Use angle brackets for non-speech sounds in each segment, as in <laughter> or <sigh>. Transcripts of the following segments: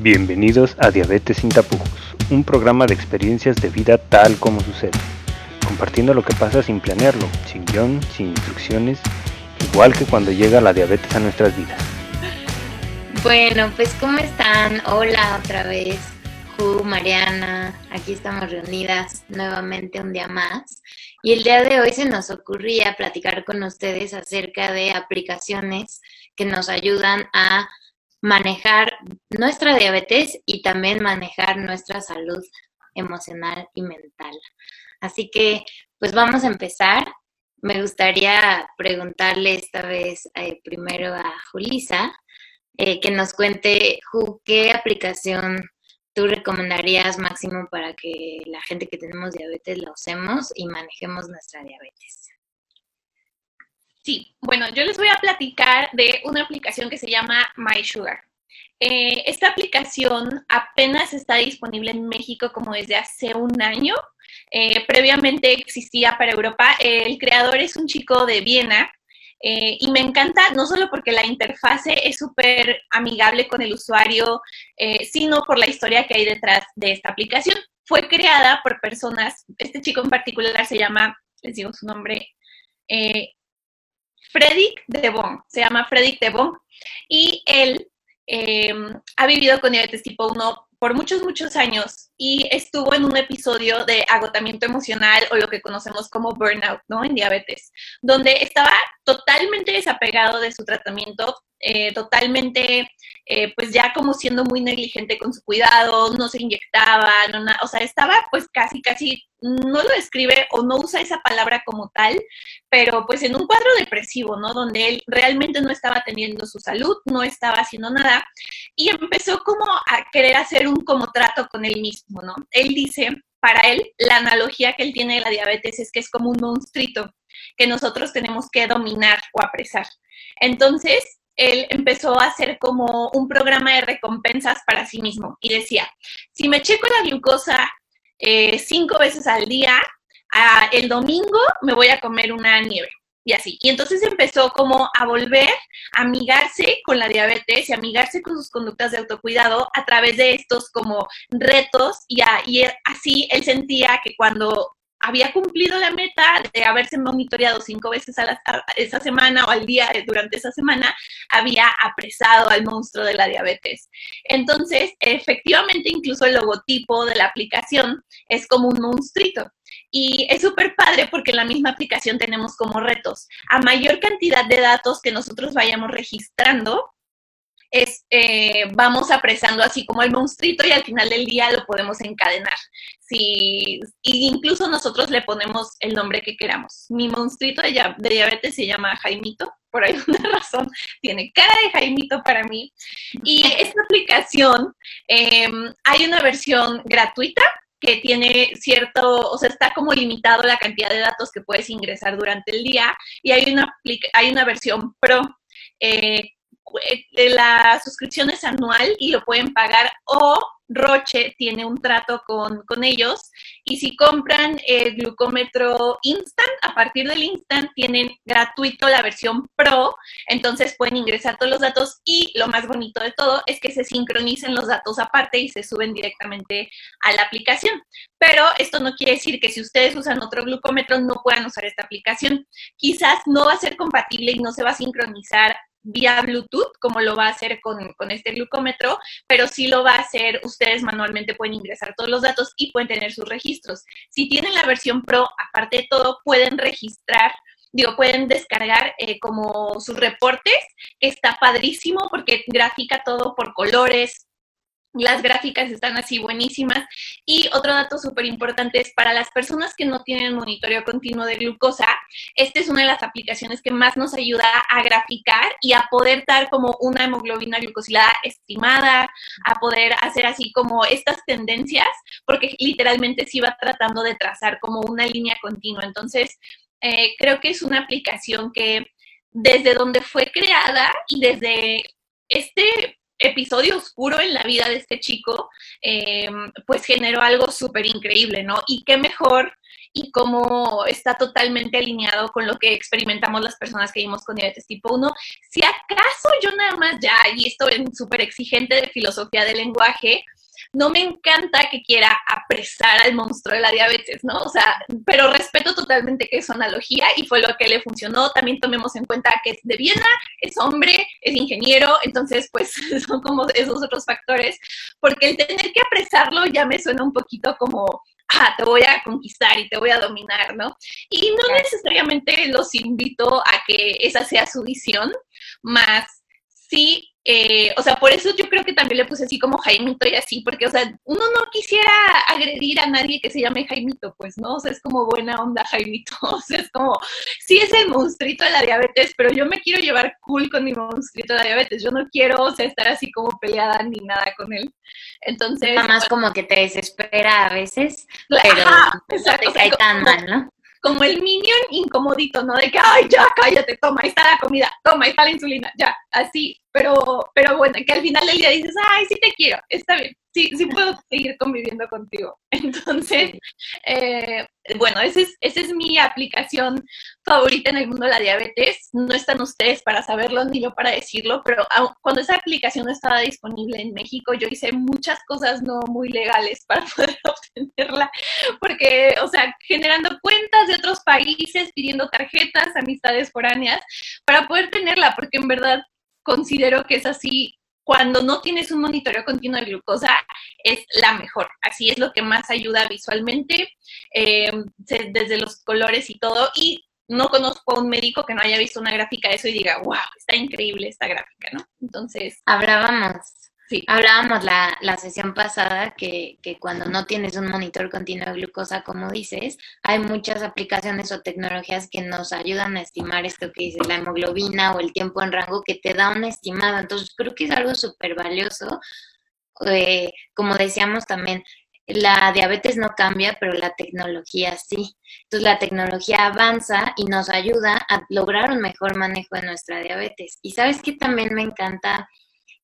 Bienvenidos a Diabetes sin tapujos, un programa de experiencias de vida tal como sucede, compartiendo lo que pasa sin planearlo, sin guion, sin instrucciones, igual que cuando llega la diabetes a nuestras vidas. Bueno, pues ¿cómo están? Hola otra vez, Ju, Mariana, aquí estamos reunidas nuevamente un día más. Y el día de hoy se nos ocurría platicar con ustedes acerca de aplicaciones que nos ayudan a manejar nuestra diabetes y también manejar nuestra salud emocional y mental. Así que, pues vamos a empezar. Me gustaría preguntarle esta vez eh, primero a Julisa eh, que nos cuente, qué aplicación tú recomendarías máximo para que la gente que tenemos diabetes la usemos y manejemos nuestra diabetes. Sí, bueno, yo les voy a platicar de una aplicación que se llama MySugar. Eh, esta aplicación apenas está disponible en México como desde hace un año. Eh, previamente existía para Europa. el creador es un chico de Viena eh, y me encanta no solo porque la interfase es súper amigable con el usuario, sino por la historia que hay detrás de esta aplicación. Fue creada por personas, este chico en particular se llama, les digo su nombre, Fredrik de Bon, se llama Fredrik de Bon, y él eh, ha vivido con diabetes tipo 1 por muchos, muchos años y estuvo en un episodio de agotamiento emocional o lo que conocemos como burnout, ¿no? En diabetes, donde estaba totalmente desapegado de su tratamiento, eh, totalmente, eh, pues ya como siendo muy negligente con su cuidado, no se inyectaba, no, o sea, estaba pues casi, casi no lo describe o no usa esa palabra como tal, pero pues en un cuadro depresivo, ¿no? Donde él realmente no estaba teniendo su salud, no estaba haciendo nada y empezó como a querer hacer un como trato con él mismo, ¿no? Él dice, para él, la analogía que él tiene de la diabetes es que es como un monstruito que nosotros tenemos que dominar o apresar. Entonces, él empezó a hacer como un programa de recompensas para sí mismo y decía, si me checo la glucosa eh, cinco veces al día, el domingo me voy a comer una nieve y así. Y entonces empezó como a volver a amigarse con la diabetes y amigarse con sus conductas de autocuidado a través de estos como retos y así él sentía que cuando había cumplido la meta de haberse monitoreado cinco veces esa semana o al día durante esa semana, había apresado al monstruo de la diabetes. Entonces, efectivamente, incluso el logotipo de la aplicación es como un monstruito. Y es súper padre porque en la misma aplicación tenemos como retos. A mayor cantidad de datos que nosotros vayamos registrando, es, eh, vamos apresando así como el monstruito y al final del día lo podemos encadenar. Si, incluso nosotros le ponemos el nombre que queramos. Mi monstruito de, diabetes se llama Jaimito, por alguna <laughs> razón tiene cara de Jaimito para mí. Y esta aplicación, em, hay una versión gratuita que tiene cierto, o sea, está como limitado la cantidad de datos que puedes ingresar durante el día y hay una, hay una versión pro eh, la suscripción es anual y lo pueden pagar o Roche tiene un trato con, ellos y si compran el glucómetro Instant, a partir del Instant tienen gratuito la versión Pro, entonces pueden ingresar todos los datos y lo más bonito de todo es que se sincronicen los datos aparte y se suben directamente a la aplicación. Pero esto no quiere decir que si ustedes usan otro glucómetro no puedan usar esta aplicación. Quizás no va a ser compatible y no se va a sincronizar vía Bluetooth, como lo va a hacer con, este glucómetro, pero sí lo va a hacer, ustedes manualmente pueden ingresar todos los datos y pueden tener sus registros. Si tienen la versión Pro, aparte de todo, pueden registrar digo, pueden descargar eh, como sus reportes, está padrísimo porque grafica todo por colores, las gráficas están así buenísimas. Y otro dato súper importante es para las personas que no tienen monitoreo continuo de glucosa, esta es una de las aplicaciones que más nos ayuda a graficar y a poder dar como una hemoglobina glucosilada estimada, a poder hacer así como estas tendencias, porque literalmente sí va tratando de trazar como una línea continua. Entonces, eh, creo que es una aplicación que desde donde fue creada y desde este episodio oscuro en la vida de este chico, em, pues generó algo súper increíble, ¿no? Y qué mejor y cómo está totalmente alineado con lo que experimentamos las personas que vivimos con diabetes tipo 1. Si acaso yo nada más ya, y esto es súper exigente de filosofía del lenguaje, no me encanta que quiera apresar al monstruo de la diabetes, ¿no? O sea, pero respeto totalmente que es analogía y fue lo que le funcionó. También tomemos en cuenta que es de Viena, es hombre, es ingeniero, entonces pues <laughs> son como esos otros factores, porque el tener que apresarlo ya me suena un poquito como ah, te voy a conquistar y te voy a dominar, ¿no? Y no necesariamente los invito a que esa sea su visión, más sí eh, o sea, por eso yo creo que también le puse así como Jaimito y así, porque, o sea, uno no quisiera agredir a nadie que se llame Jaimito, pues, ¿no? O sea, es como buena onda Jaimito, <laughs> o sea, es como, sí es el monstruito de la diabetes, pero yo me quiero llevar cool con mi monstruito de la diabetes, yo no quiero, o sea, estar así como peleada ni nada con él. Entonces... Nada más como que te desespera a veces, pero no te cae tan mal, ¿no? Como el minion incomodito, ¿no? De que, ay, ya, cállate, toma, ahí está la comida, toma, ahí está la insulina, ya, así, pero, pero bueno, que al final del día dices, ay, sí te quiero, está bien, sí, sí puedo seguir conviviendo contigo. <laughs> Entonces, eh, bueno, esa es, esa es mi aplicación favorita en el mundo de la diabetes. No están ustedes para saberlo ni yo para decirlo, pero cuando esa aplicación estaba disponible en México, yo hice muchas cosas no muy legales para <laughs> poder obtenerla, porque, o sea, generando cuentas de otros países, pidiendo tarjetas, amistades foráneas, para poder tenerla, porque en verdad considero que es así cuando no tienes un monitoreo continuo de glucosa, es la mejor. Así es lo que más ayuda visualmente, eh, desde los colores y todo. Y no conozco a un médico que no haya visto una gráfica de eso y diga, wow, está increíble esta gráfica, ¿no? Entonces. Hablábamos Sí. Hablábamos la, la sesión pasada que, que, cuando no tienes un monitor continuo de glucosa, como dices, hay muchas aplicaciones o tecnologías que nos ayudan a estimar esto que dices, la hemoglobina o el tiempo en rango que te da una estimada. Entonces, creo que es algo súper valioso. Eh, como decíamos también, la diabetes no cambia, pero la tecnología sí. Entonces la tecnología avanza y nos ayuda a lograr un mejor manejo de nuestra diabetes. Y sabes que también me encanta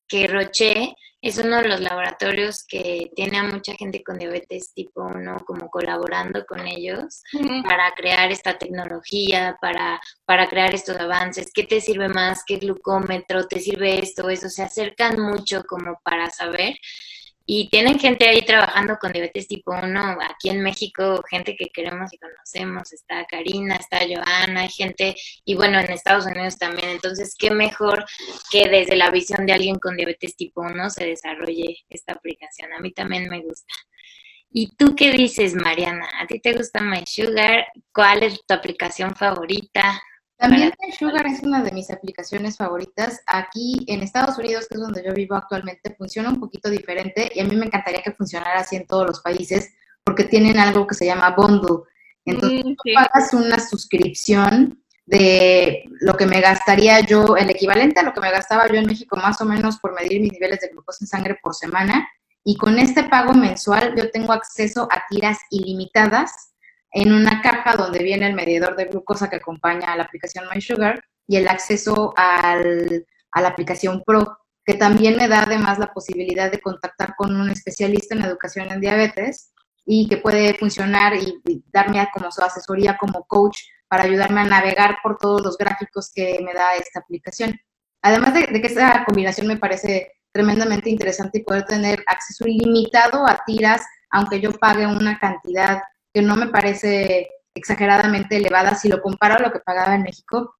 que Roche es uno de los laboratorios que tiene a mucha gente con diabetes tipo 1 como colaborando con ellos para crear esta tecnología, para, para crear estos avances. ¿Qué te sirve más? ¿Qué glucómetro? ¿Te sirve esto? Eso se acercan mucho como para saber y tienen gente ahí trabajando con diabetes tipo 1, aquí en México, gente que queremos y conocemos, está Karina, está Joana, hay gente, y bueno, en Estados Unidos también, entonces, qué mejor que desde la visión de alguien con diabetes tipo 1 se desarrolle esta aplicación, a mí también me gusta. ¿Y tú qué dices, Mariana? ¿A ti te gusta MySugar? ¿Cuál es tu aplicación favorita? También Sugar es una de mis aplicaciones favoritas. Aquí en Estados Unidos, que es donde yo vivo actualmente, funciona un poquito diferente y a mí me encantaría que funcionara así en todos los países porque tienen algo que se llama bundle. Entonces, mm, pagas una suscripción de lo que me gastaría yo, el equivalente a lo que me gastaba yo en México más o menos por medir mis niveles de glucosa en sangre por semana. Y con este pago mensual yo tengo acceso a tiras ilimitadas en una caja donde viene el medidor de glucosa que acompaña a la aplicación MySugar y el acceso al, a la aplicación Pro, que también me da además la posibilidad de contactar con un especialista en educación en diabetes y que puede funcionar y, darme como su asesoría como coach para ayudarme a navegar por todos los gráficos que me da esta aplicación. Además de, de que esta combinación me parece tremendamente interesante y poder tener acceso ilimitado a tiras, aunque yo pague una cantidad que no me parece exageradamente elevada si lo comparo a lo que pagaba en México.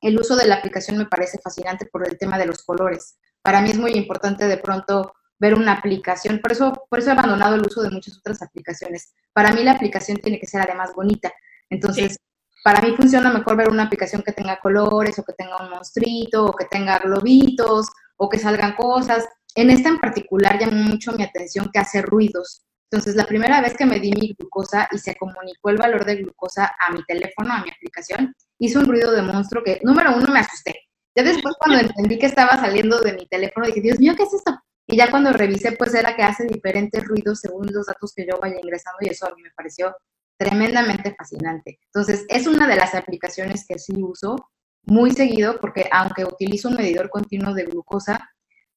El uso de la aplicación me parece fascinante por el tema de los colores. Para mí es muy importante de pronto ver una aplicación, por eso, por eso he abandonado el uso de muchas otras aplicaciones. Para mí la aplicación tiene que ser además bonita. Entonces, para mí funciona mejor ver una aplicación que tenga colores o que tenga un monstruito o que tenga globitos o que salgan cosas. En esta en particular llamó mucho mi atención que hace ruidos. Entonces, la primera vez que me di mi glucosa y se comunicó el valor de glucosa a mi teléfono, a mi aplicación, hizo un ruido de monstruo que, número uno, me asusté. Ya después, cuando <laughs> entendí que estaba saliendo de mi teléfono, dije, Dios mío, ¿qué es esto? Y ya cuando revisé, pues era que hace diferentes ruidos según los datos que yo vaya ingresando y eso a mí me pareció tremendamente fascinante. Entonces, es una de las aplicaciones que sí uso muy seguido porque aunque utilizo un medidor continuo de glucosa,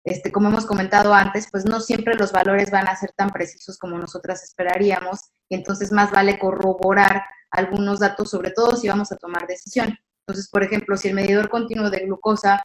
este, como hemos comentado antes, pues no siempre los valores van a ser tan precisos como nosotras esperaríamos, y entonces más vale corroborar algunos datos, sobre todo si vamos a tomar decisión. Entonces, por ejemplo, si el medidor continuo de glucosa,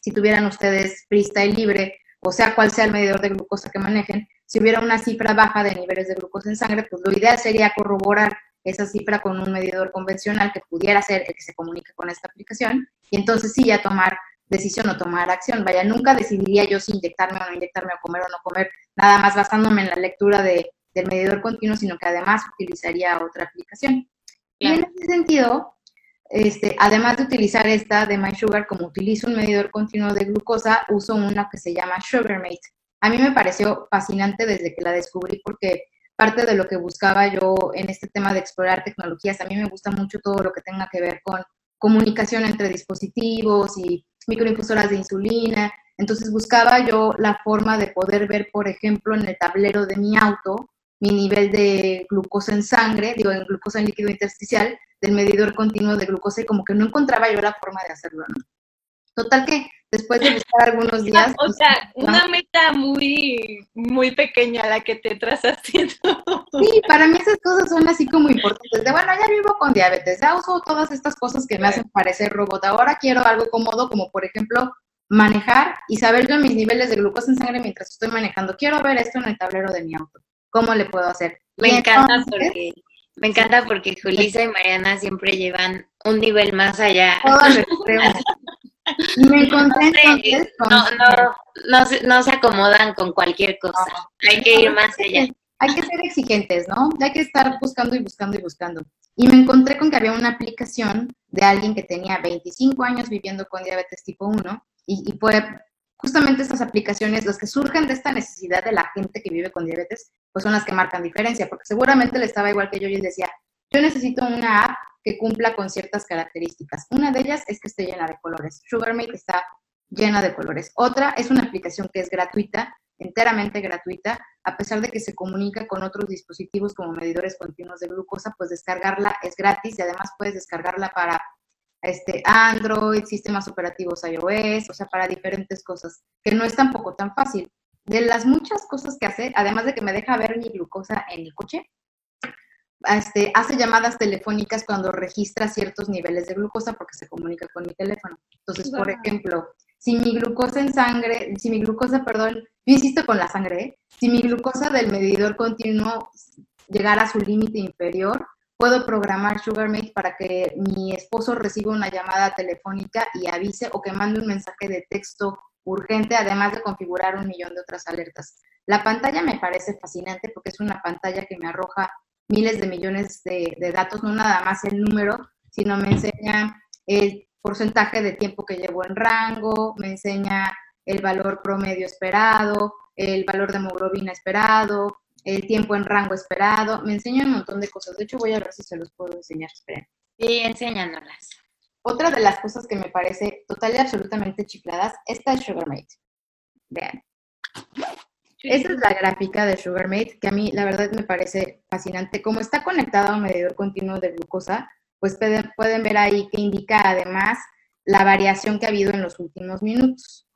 si tuvieran ustedes freestyle libre, o sea, cual sea el medidor de glucosa que manejen, si hubiera una cifra baja de niveles de glucosa en sangre, pues lo ideal sería corroborar esa cifra con un medidor convencional que pudiera ser el que se comunique con esta aplicación y entonces sí ya tomar decisión o tomar acción. Vaya, nunca decidiría yo si inyectarme o no inyectarme o comer o no comer, nada más basándome en la lectura de, del medidor continuo, sino que además utilizaría otra aplicación. Y en ese sentido, este, además de utilizar esta de MySugar, como utilizo un medidor continuo de glucosa, uso una que se llama SugarMate. A mí me pareció fascinante desde que la descubrí porque parte de lo que buscaba yo en este tema de explorar tecnologías, a mí me gusta mucho todo lo que tenga que ver con comunicación entre dispositivos y microinfusoras de insulina. Entonces buscaba yo la forma de poder ver, por ejemplo, en el tablero de mi auto, mi nivel de glucosa en sangre, digo, en glucosa en líquido intersticial, del medidor continuo de glucosa y como que no encontraba yo la forma de hacerlo, ¿no? Total que después de buscar algunos <laughs> días... O sea, pues, una meta muy, muy pequeña la que te trazaste. <laughs> Sí, para mí esas cosas son así como importantes. De bueno, ya vivo con diabetes, ya uso todas estas cosas que me hacen parecer robot. Ahora quiero algo cómodo, como por ejemplo manejar y saber yo mis niveles de glucosa en sangre mientras estoy manejando. Quiero ver esto en el tablero de mi auto. ¿Cómo le puedo hacer? Me encanta porque me encanta porque Julisa y Mariana siempre llevan un nivel más allá. Me encontré entonces con... no, no, no, se, no, se acomodan con cualquier cosa. Hay que ir más allá. Hay que ser exigentes, ¿no? Hay que estar buscando y buscando y buscando. Y me encontré con que había una aplicación de alguien que tenía 25 años viviendo con diabetes tipo 1 y, y fue justamente estas aplicaciones, las que surgen de esta necesidad de la gente que vive con diabetes, pues son las que marcan diferencia, porque seguramente le estaba igual que yo y él decía, yo necesito una app que cumpla con ciertas características. Una de ellas es que esté llena de colores. SugarMate está llena de colores. Otra es una aplicación que es gratuita, enteramente gratuita, a pesar de que se comunica con otros dispositivos como medidores continuos de glucosa, pues descargarla es gratis y además puedes descargarla para este, Android, sistemas operativos iOS, o sea, para diferentes cosas, que no es tampoco tan fácil. De las muchas cosas que hace, además de que me deja ver mi glucosa en el coche, este, hace llamadas telefónicas cuando registra ciertos niveles de glucosa porque se comunica con mi teléfono. Entonces, por ejemplo, si mi glucosa en sangre, si mi glucosa, perdón, yo insisto con la sangre, ¿eh? si mi glucosa del medidor continuo llegara a su límite inferior, puedo programar SugarMate para que mi esposo reciba una llamada telefónica y avise o que mande un mensaje de texto urgente, además de configurar un millón de otras alertas. La pantalla me parece fascinante porque es una pantalla que me arroja miles de millones de, datos, no nada más el número, sino me enseña el porcentaje de tiempo que llevo en rango, me enseña el valor promedio esperado, el valor de hemoglobina esperado, el tiempo en rango esperado, me enseña un montón de cosas. De hecho, voy a ver si se los puedo enseñar. Esperen. Sí, enséñanoslas. Otra de las cosas que me parece total y absolutamente chifladas, es SugarMate. Vean. Esta es la gráfica de SugarMate, que a mí la verdad me parece fascinante. Como está conectado a un medidor continuo de glucosa, pues pueden, ver ahí que indica además la variación que ha habido en los últimos minutos.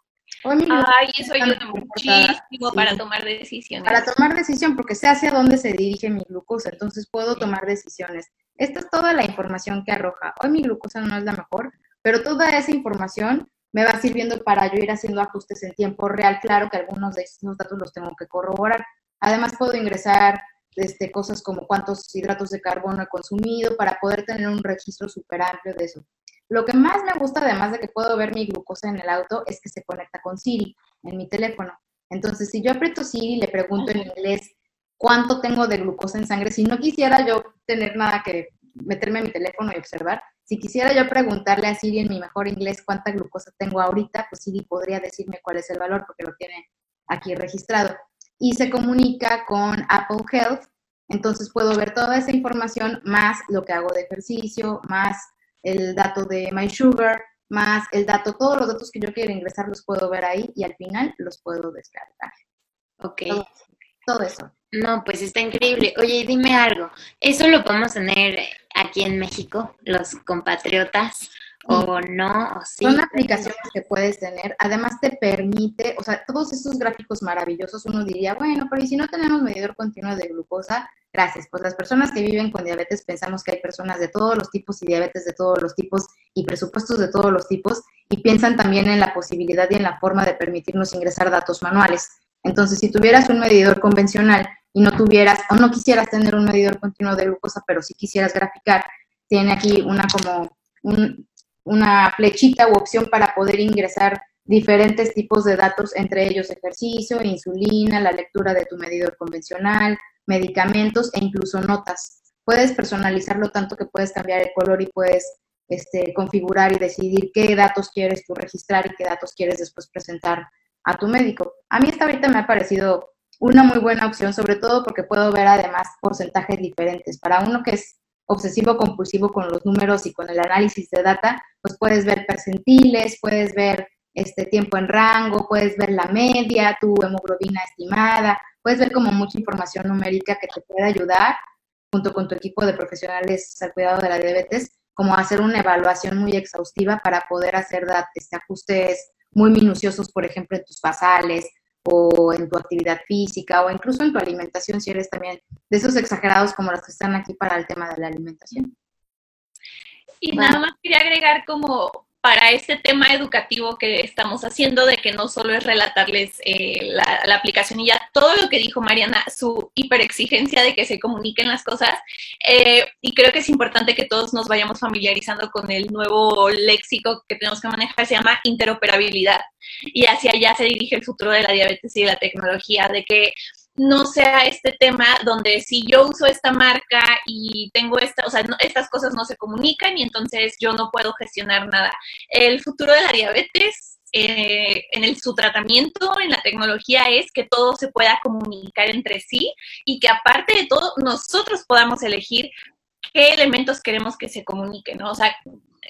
Ay, eso ayuda muchísimo para tomar decisiones. Para tomar decisión, porque sé hacia dónde se dirige mi glucosa, entonces puedo tomar decisiones. Esta es toda la información que arroja. Hoy mi glucosa no es la mejor, pero toda esa información me va sirviendo para yo ir haciendo ajustes en tiempo real. Claro que algunos de esos datos los tengo que corroborar. Además, puedo ingresar este, cosas como cuántos hidratos de carbono he consumido para poder tener un registro súper amplio de eso. Lo que más me gusta, además de que puedo ver mi glucosa en el auto, es que se conecta con Siri en mi teléfono. Entonces, si yo aprieto Siri y le pregunto en inglés cuánto tengo de glucosa en sangre, si no quisiera yo tener nada que meterme en mi teléfono y observar, si quisiera yo preguntarle a Siri en mi mejor inglés cuánta glucosa tengo ahorita, pues Siri podría decirme cuál es el valor porque lo tiene aquí registrado. Y se comunica con Apple Health, entonces puedo ver toda esa información más lo que hago de ejercicio, más el dato de My Sugar, más el dato, todos los datos que yo quiero ingresar los puedo ver ahí y al final los puedo descargar. Ok. todo eso. No, pues está increíble. Oye, dime algo, ¿eso lo podemos tener aquí en México, los compatriotas? ¿O no? sí? Son aplicaciones que puedes tener. Además te permite, o sea, todos estos gráficos maravillosos, uno diría, bueno, pero ¿y si no tenemos medidor continuo de glucosa? Gracias. Pues las personas que viven con diabetes pensamos que hay personas de todos los tipos y diabetes de todos los tipos y presupuestos de todos los tipos y piensan también en la posibilidad y en la forma de permitirnos ingresar datos manuales. Entonces, si tuvieras un medidor convencional y no tuvieras o no quisieras tener un medidor continuo de glucosa, pero si quisieras graficar, tiene aquí una como una flechita u opción para poder ingresar diferentes tipos de datos, entre ellos ejercicio, insulina, la lectura de tu medidor convencional, medicamentos e incluso notas. Puedes personalizarlo tanto que puedes cambiar el color y puedes este, configurar y decidir qué datos quieres tú registrar y qué datos quieres después presentar a tu médico. A mí esta ahorita me ha parecido una muy buena opción, sobre todo porque puedo ver además porcentajes diferentes. Para uno que es obsesivo compulsivo con los números y con el análisis de data, pues puedes ver percentiles, puedes ver este tiempo en rango, puedes ver la media, tu hemoglobina estimada, puedes ver como mucha información numérica que te puede ayudar junto con tu equipo de profesionales al cuidado de la diabetes, como hacer una evaluación muy exhaustiva para poder hacer este, ajustes muy minuciosos, por ejemplo, en tus basales o en tu actividad física o incluso en tu alimentación, si eres también de esos exagerados como los que están aquí para el tema de la alimentación. Y nada más quería agregar como para este tema educativo que estamos haciendo, de que no solo es relatarles eh, la, aplicación y ya todo lo que dijo Mariana, su hiperexigencia de que se comuniquen las cosas, eh, y creo que es importante que todos nos vayamos familiarizando con el nuevo léxico que tenemos que manejar, se llama interoperabilidad, y hacia allá se dirige el futuro de la diabetes y de la tecnología, de que no sea este tema donde si yo uso esta marca y tengo esta, o sea, estas cosas no se comunican y entonces yo no puedo gestionar nada. El futuro de la diabetes eh, en el, su tratamiento, en la tecnología, es que todo se pueda comunicar entre sí y que aparte de todo, nosotros podamos elegir qué elementos queremos que se comuniquen, ¿no? O sea,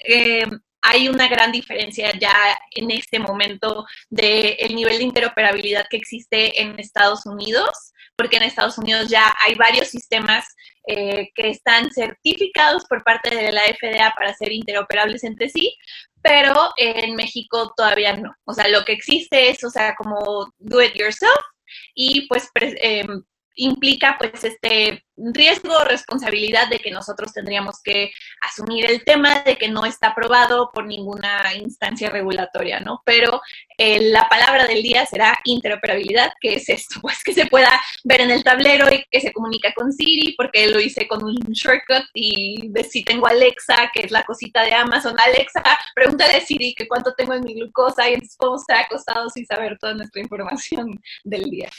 eh, hay una gran diferencia ya en este momento del el nivel de interoperabilidad que existe en Estados Unidos, porque en Estados Unidos ya hay varios sistemas eh, que están certificados por parte de la FDA para ser interoperables entre sí, pero en México todavía no. O sea, lo que existe es, o sea, como do it yourself y pues eh, implica pues este riesgo o responsabilidad de que nosotros tendríamos que asumir el tema de que no está aprobado por ninguna instancia regulatoria, ¿no? Pero eh, la palabra del día será interoperabilidad, que es esto, <laughs> pues que se pueda ver en el tablero y que se comunica con Siri, porque lo hice con un shortcut y de si tengo Alexa, que es la cosita de Amazon, Alexa, pregúntale a Siri que cuánto tengo en mi glucosa y entonces podemos estar acostados y saber toda nuestra información del día.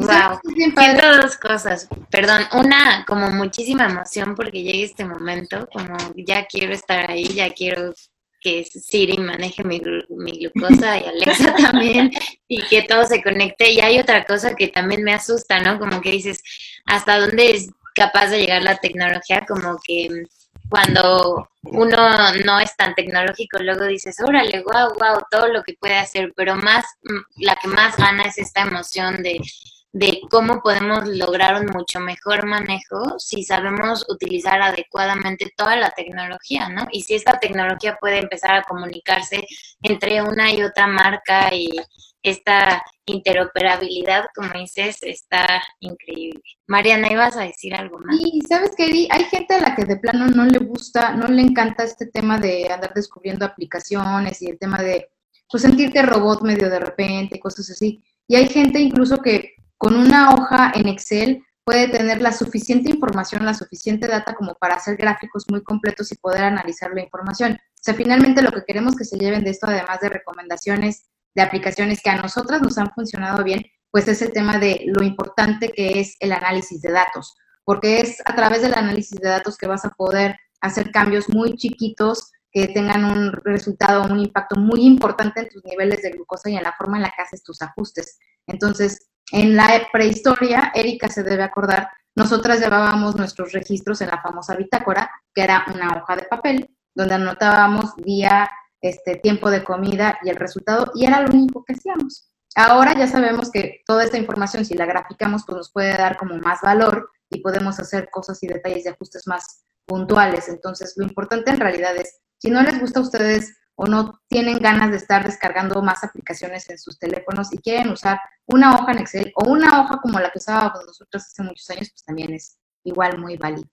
Wow, siento dos cosas. Perdón, una como muchísima emoción porque llegue este momento, como ya quiero estar ahí, ya quiero que Siri maneje mi, mi glucosa y Alexa <laughs> también y que todo se conecte. Y hay otra cosa que también me asusta, ¿no? Como que dices, ¿hasta dónde es capaz de llegar la tecnología? Como que cuando uno no es tan tecnológico, luego dices, órale, wow, wow, todo lo que puede hacer, pero más, la que más gana es esta emoción de de cómo podemos lograr un mucho mejor manejo si sabemos utilizar adecuadamente toda la tecnología, ¿no? Y si esta tecnología puede empezar a comunicarse entre una y otra marca y esta interoperabilidad, como dices, está increíble. Mariana, ¿ibas a decir algo más? Y sabes que hay gente a la que de plano no le gusta, no le encanta este tema de andar descubriendo aplicaciones y el tema de pues sentirte robot medio de repente, cosas así. Y hay gente incluso que con una hoja en Excel puede tener la suficiente información, la suficiente data como para hacer gráficos muy completos y poder analizar la información. O sea, finalmente lo que queremos que se lleven de esto, además de recomendaciones de aplicaciones que a nosotras nos han funcionado bien, pues es el tema de lo importante que es el análisis de datos, porque es a través del análisis de datos que vas a poder hacer cambios muy chiquitos que tengan un resultado, un impacto muy importante en tus niveles de glucosa y en la forma en la que haces tus ajustes. Entonces, en la prehistoria, Erika se debe acordar, nosotras llevábamos nuestros registros en la famosa bitácora, que era una hoja de papel, donde anotábamos día, este, tiempo de comida y el resultado, y era lo único que hacíamos. Ahora ya sabemos que toda esta información, si la graficamos, pues nos puede dar como más valor y podemos hacer cosas y detalles de ajustes más puntuales. Entonces, lo importante en realidad es, si no les gusta a ustedes o no tienen ganas de estar descargando más aplicaciones en sus teléfonos y quieren usar una hoja en Excel o una hoja como la que usábamos nosotros hace muchos años, pues también es, igual muy válido.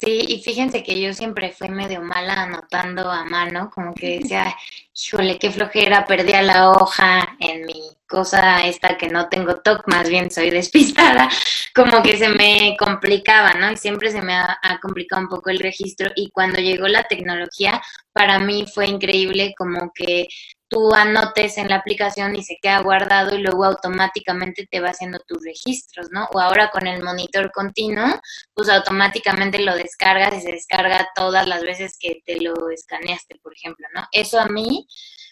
Sí, y fíjense que yo siempre fui medio mala anotando a mano, como que decía, híjole, qué flojera, perdía la hoja en mi cosa esta que no tengo TOC, más bien soy despistada, <laughs> como que se me complicaba, ¿no? Y siempre se me ha, complicado un poco el registro y cuando llegó la tecnología, para mí fue increíble como que tú anotes en la aplicación y se queda guardado y luego automáticamente te va haciendo tus registros, ¿no? O ahora con el monitor continuo, pues automáticamente lo descargas y se descarga todas las veces que te lo escaneaste, por ejemplo, ¿no? Eso a mí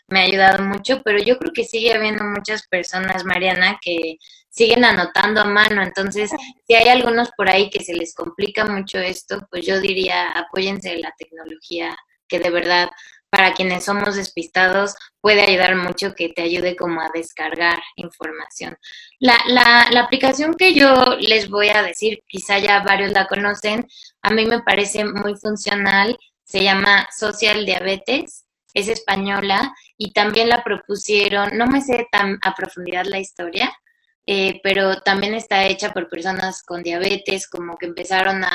me ha ayudado mucho, pero yo creo que sigue habiendo muchas personas, Mariana, que siguen anotando a mano. Entonces, si hay algunos por ahí que se les complica mucho esto, pues yo diría, apóyense de la tecnología, que de verdad para quienes somos despistados puede ayudar mucho que te ayude como a descargar información. La, la, aplicación que yo les voy a decir, quizá ya varios la conocen, a mí me parece muy funcional, se llama Social Diabetes, es española y también la propusieron, no me sé tan a profundidad la historia, eh, pero también está hecha por personas con diabetes, como que empezaron a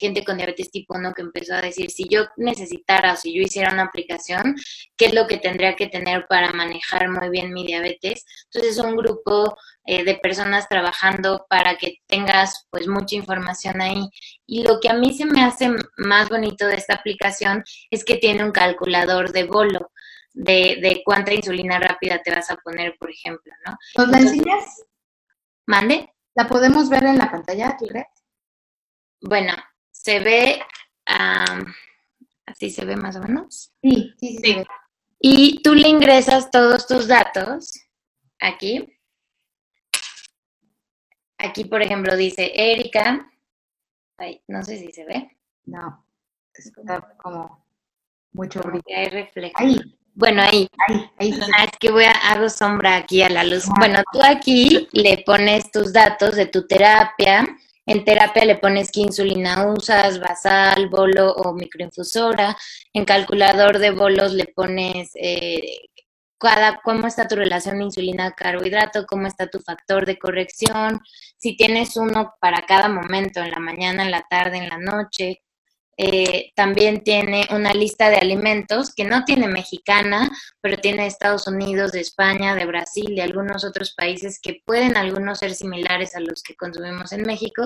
gente con diabetes tipo 1 que empezó a decir, si yo necesitara o si yo hiciera una aplicación, ¿qué es lo que tendría que tener para manejar muy bien mi diabetes? Entonces, es un grupo eh, de personas trabajando para que tengas pues mucha información ahí. Y lo que a mí se me hace más bonito de esta aplicación es que tiene un calculador de bolo. De, de cuánta insulina rápida te vas a poner, por ejemplo, ¿no? ¿Nos la enseñas? ¿Mande? ¿La podemos ver en la pantalla, crees? Bueno, se ve, um, así se ve más o menos. Sí, sí, sí. sí. Y tú le ingresas todos tus datos aquí. Aquí, por ejemplo, dice Erika. Ay, no sé si se ve. No, está como mucho brillo. Hay reflejo. Ahí. Bueno, ahí. Ahí, ahí sí. Ah, es que voy a hago sombra aquí a la luz. Bueno, tú aquí le pones tus datos de tu terapia. En terapia le pones qué insulina usas, basal, bolo o microinfusora. En calculador de bolos le pones eh, cada, cómo está tu relación insulina-carbohidrato, cómo está tu factor de corrección, si tienes uno para cada momento, en la mañana, en la tarde, en la noche. Eh, también tiene una lista de alimentos que no tiene mexicana, pero tiene de Estados Unidos, de España, de Brasil, de algunos otros países que pueden algunos ser similares a los que consumimos en México.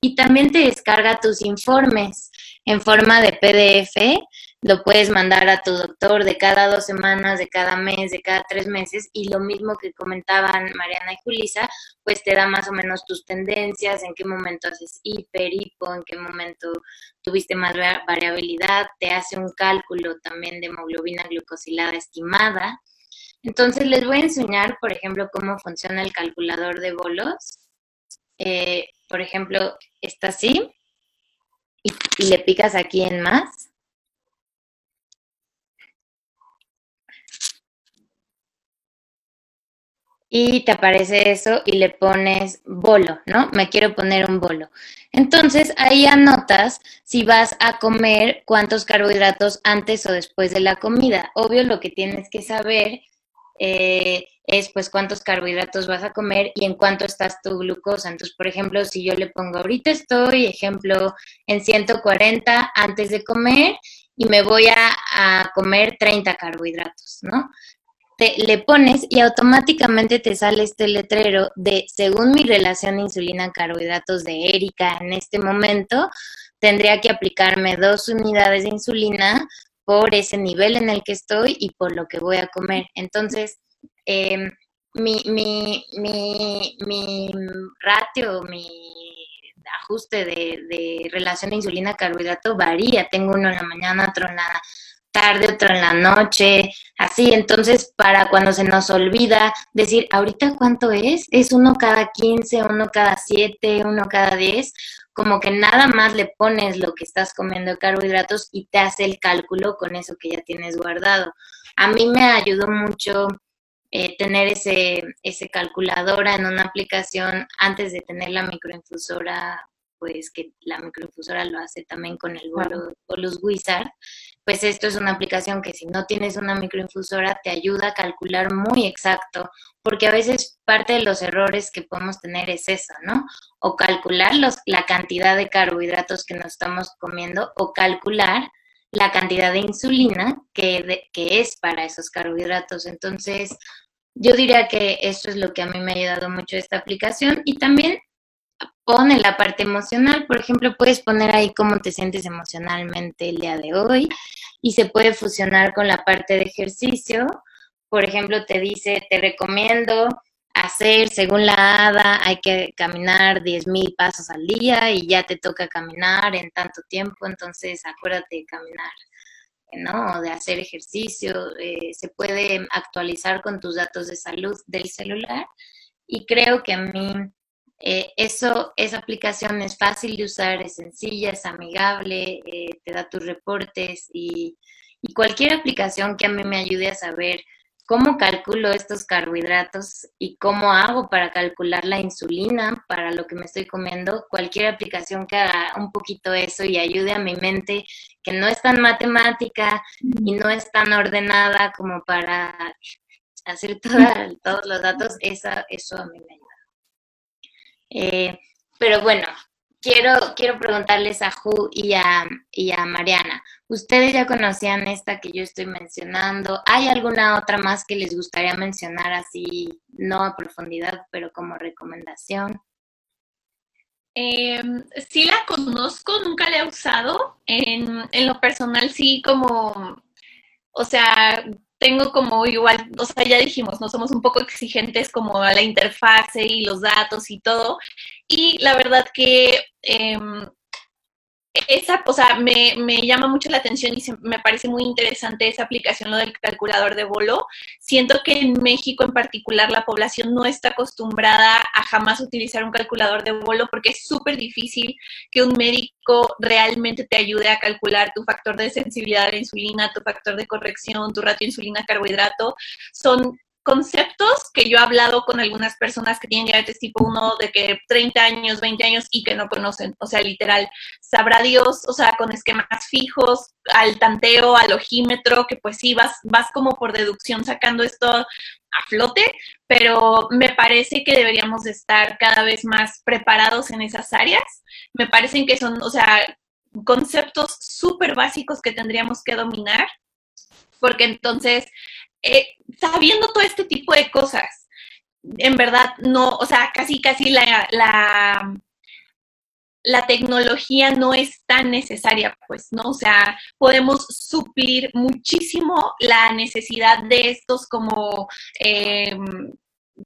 Y también te descarga tus informes en forma de PDF lo puedes mandar a tu doctor de cada dos semanas, de cada mes, de cada tres meses, y lo mismo que comentaban Mariana y Julisa, pues te da más o menos tus tendencias, en qué momento haces hiper, hipo, en qué momento tuviste más variabilidad, te hace un cálculo también de hemoglobina glucosilada estimada. Entonces les voy a enseñar, por ejemplo, cómo funciona el calculador de bolos. Eh, por ejemplo, está así, y, y le picas aquí en más y te aparece eso y le pones bolo, ¿no? Me quiero poner un bolo. Entonces ahí anotas si vas a comer cuántos carbohidratos antes o después de la comida. Obvio lo que tienes que saber eh, es pues cuántos carbohidratos vas a comer y en cuánto estás tu glucosa. Entonces, por ejemplo, si yo le pongo ahorita estoy, ejemplo, en 140 antes de comer y me voy a, a comer 30 carbohidratos, ¿no? Te, le pones y automáticamente te sale este letrero de, según mi relación insulina-carbohidratos de Erika en este momento, tendría que aplicarme dos unidades de insulina por ese nivel en el que estoy y por lo que voy a comer. Entonces, eh, mi, mi, mi, mi ratio, mi ajuste de, de relación insulina-carbohidrato varía. Tengo uno en la mañana, otro en la tarde, otro en la noche, así. Entonces, para cuando se nos olvida decir, ahorita cuánto es, es uno cada 15, uno cada 7, uno cada 10, como que nada más le pones lo que estás comiendo de carbohidratos y te hace el cálculo con eso que ya tienes guardado. A mí me ayudó mucho eh, tener ese, ese calculadora en una aplicación antes de tener la microinfusora pues que la microinfusora lo hace también con el bolo, los Wizard. Pues esto es una aplicación que si no tienes una microinfusora te ayuda a calcular muy exacto, porque a veces parte de los errores que podemos tener es eso, ¿no? O calcular la cantidad de carbohidratos que nos estamos comiendo o calcular la cantidad de insulina que, que es para esos carbohidratos. Entonces, yo diría que eso es lo que a mí me ha ayudado mucho esta aplicación y también pone la parte emocional, por ejemplo, puedes poner ahí cómo te sientes emocionalmente el día de hoy y se puede fusionar con la parte de ejercicio. Por ejemplo, te dice, te recomiendo hacer, según la ADA, hay que caminar 10.000 pasos al día y ya te toca caminar en tanto tiempo, entonces acuérdate de caminar, ¿no? De hacer ejercicio, eh, se puede actualizar con tus datos de salud del celular y creo que a mí eh, eso, esa aplicación es fácil de usar, es sencilla, es amigable, eh, te da tus reportes y, cualquier aplicación que a mí me ayude a saber cómo calculo estos carbohidratos y cómo hago para calcular la insulina para lo que me estoy comiendo, cualquier aplicación que haga un poquito eso y ayude a mi mente, que no es tan matemática y no es tan ordenada como para hacer todos los datos, esa, eso a mí me ayuda. Eh, pero bueno, quiero, quiero preguntarles a Ju y a, y a Mariana, ¿ustedes ya conocían esta que yo estoy mencionando? ¿Hay alguna otra más que les gustaría mencionar así, no a profundidad, pero como recomendación? Eh, sí la conozco, nunca la he usado. En, en, lo personal, sí, como, o sea, tengo como igual, o sea, ya dijimos, no somos un poco exigentes como a la interfase y los datos y todo. Y la verdad que em, esa, o sea, me, llama mucho la atención y me parece muy interesante esa aplicación, lo del calculador de bolo. Siento que en México en particular la población no está acostumbrada a jamás utilizar un calculador de bolo porque es súper difícil que un médico realmente te ayude a calcular tu factor de sensibilidad a la insulina, tu factor de corrección, tu ratio insulina-carbohidrato. Son conceptos que yo he hablado con algunas personas que tienen diabetes tipo 1 de que 30 años, 20 años y que no conocen, o sea, literal, sabrá Dios, o sea, con esquemas fijos, al tanteo, al ojímetro, que pues sí, vas, vas como por deducción sacando esto a flote, pero me parece que deberíamos de estar cada vez más preparados en esas áreas. Me parecen que son, o sea, conceptos súper básicos que tendríamos que dominar, porque entonces eh, sabiendo todo este tipo de cosas, en verdad no, o sea, casi, casi la, la, la tecnología no es tan necesaria, pues, ¿no? O sea, podemos suplir muchísimo la necesidad de estos como eh,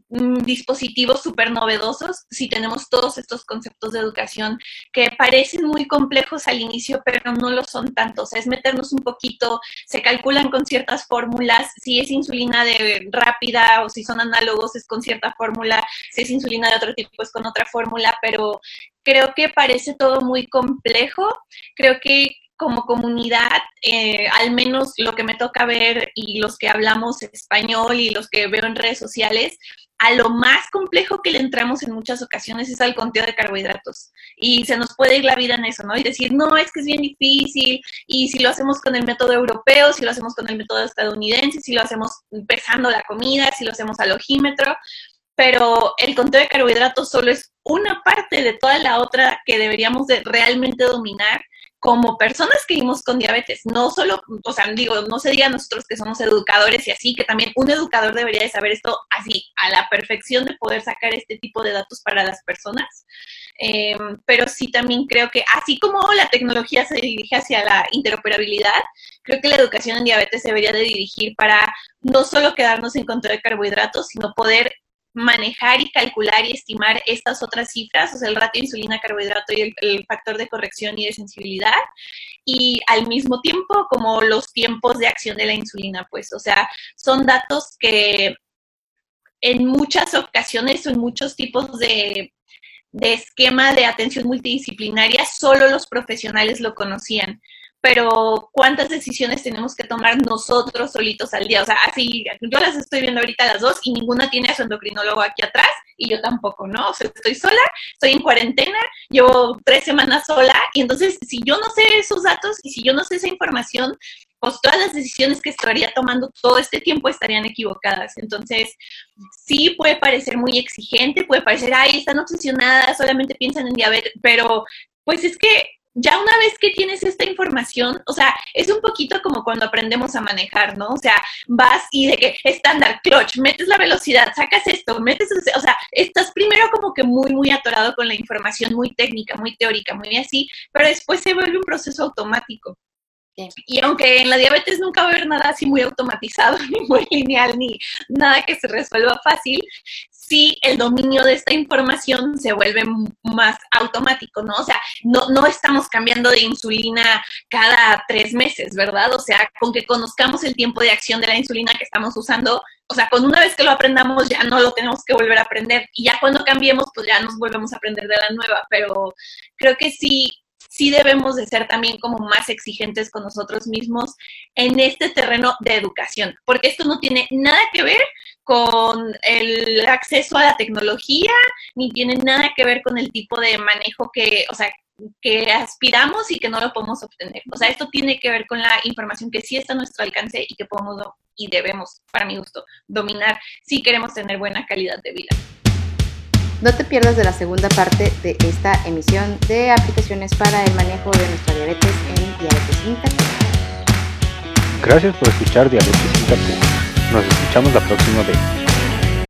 dispositivos súper novedosos si tenemos todos estos conceptos de educación que parecen muy complejos al inicio, pero no lo son tanto. O sea, es meternos un poquito, se calculan con ciertas fórmulas, si es insulina de rápida o si son análogos es con cierta fórmula, si es insulina de otro tipo es con otra fórmula, pero creo que parece todo muy complejo. Creo que como comunidad, eh, al menos lo que me toca ver y los que hablamos español y los que veo en redes sociales, a lo más complejo que le entramos en muchas ocasiones es al conteo de carbohidratos. Y se nos puede ir la vida en eso, ¿no? Y decir, no, es que es bien difícil. Y si lo hacemos con el método europeo, si lo hacemos con el método estadounidense, si lo hacemos pesando la comida, si lo hacemos al ojímetro. Pero el conteo de carbohidratos solo es una parte de toda la otra que deberíamos de realmente dominar como personas que vivimos con diabetes, no solo, o sea, digo, no se diga nosotros que somos educadores y así, que también un educador debería de saber esto así, a la perfección de poder sacar este tipo de datos para las personas. Em, pero sí también creo que así como la tecnología se dirige hacia la interoperabilidad, creo que la educación en diabetes debería de dirigir para no solo quedarnos en control de carbohidratos, sino poder manejar y calcular y estimar estas otras cifras, o sea, el ratio insulina-carbohidrato y el, factor de corrección y de sensibilidad, y al mismo tiempo como los tiempos de acción de la insulina, pues, o sea, son datos que en muchas ocasiones o en muchos tipos de, de esquema de atención multidisciplinaria, solo los profesionales lo conocían pero cuántas decisiones tenemos que tomar nosotros solitos al día. O sea, así, yo las estoy viendo ahorita las dos y ninguna tiene a su endocrinólogo aquí atrás y yo tampoco, ¿no? O sea, estoy sola, estoy en cuarentena, llevo tres semanas sola y entonces si yo no sé esos datos y si yo no sé esa información, pues todas las decisiones que estaría tomando todo este tiempo estarían equivocadas. Entonces, sí puede parecer muy exigente, puede parecer, ay, están obsesionadas, solamente piensan en diabetes, pero pues es que ya una vez que tienes esta información, o sea, es un poquito como cuando aprendemos a manejar, ¿no? O sea, vas y de que estándar, clutch, metes la velocidad, sacas esto, metes, o sea, estás primero como que muy, muy atorado con la información, muy técnica, muy teórica, muy así, pero después se vuelve un proceso automático. Y aunque en la diabetes nunca va a haber nada así muy automatizado, <laughs> ni muy lineal, ni nada que se resuelva fácil, sí el dominio de esta información se vuelve más automático, ¿no? O sea, no, no estamos cambiando de insulina cada tres meses, ¿verdad? O sea, con que conozcamos el tiempo de acción de la insulina que estamos usando, o sea, con una vez que lo aprendamos ya no lo tenemos que volver a aprender y ya cuando cambiemos pues ya nos volvemos a aprender de la nueva, pero creo que sí sí debemos de ser también como más exigentes con nosotros mismos en este terreno de educación, porque esto no tiene nada que ver con el acceso a la tecnología, ni tiene nada que ver con el tipo de manejo que, o sea, que aspiramos y que no lo podemos obtener. O sea, esto tiene que ver con la información que sí está a nuestro alcance y que podemos y debemos, para mi gusto, dominar si queremos tener buena calidad de vida. No te pierdas de la segunda parte de esta emisión de aplicaciones para el manejo de nuestra diabetes en diabetes intacta. Gracias por escuchar Diabetes Intacta. Nos escuchamos la próxima vez.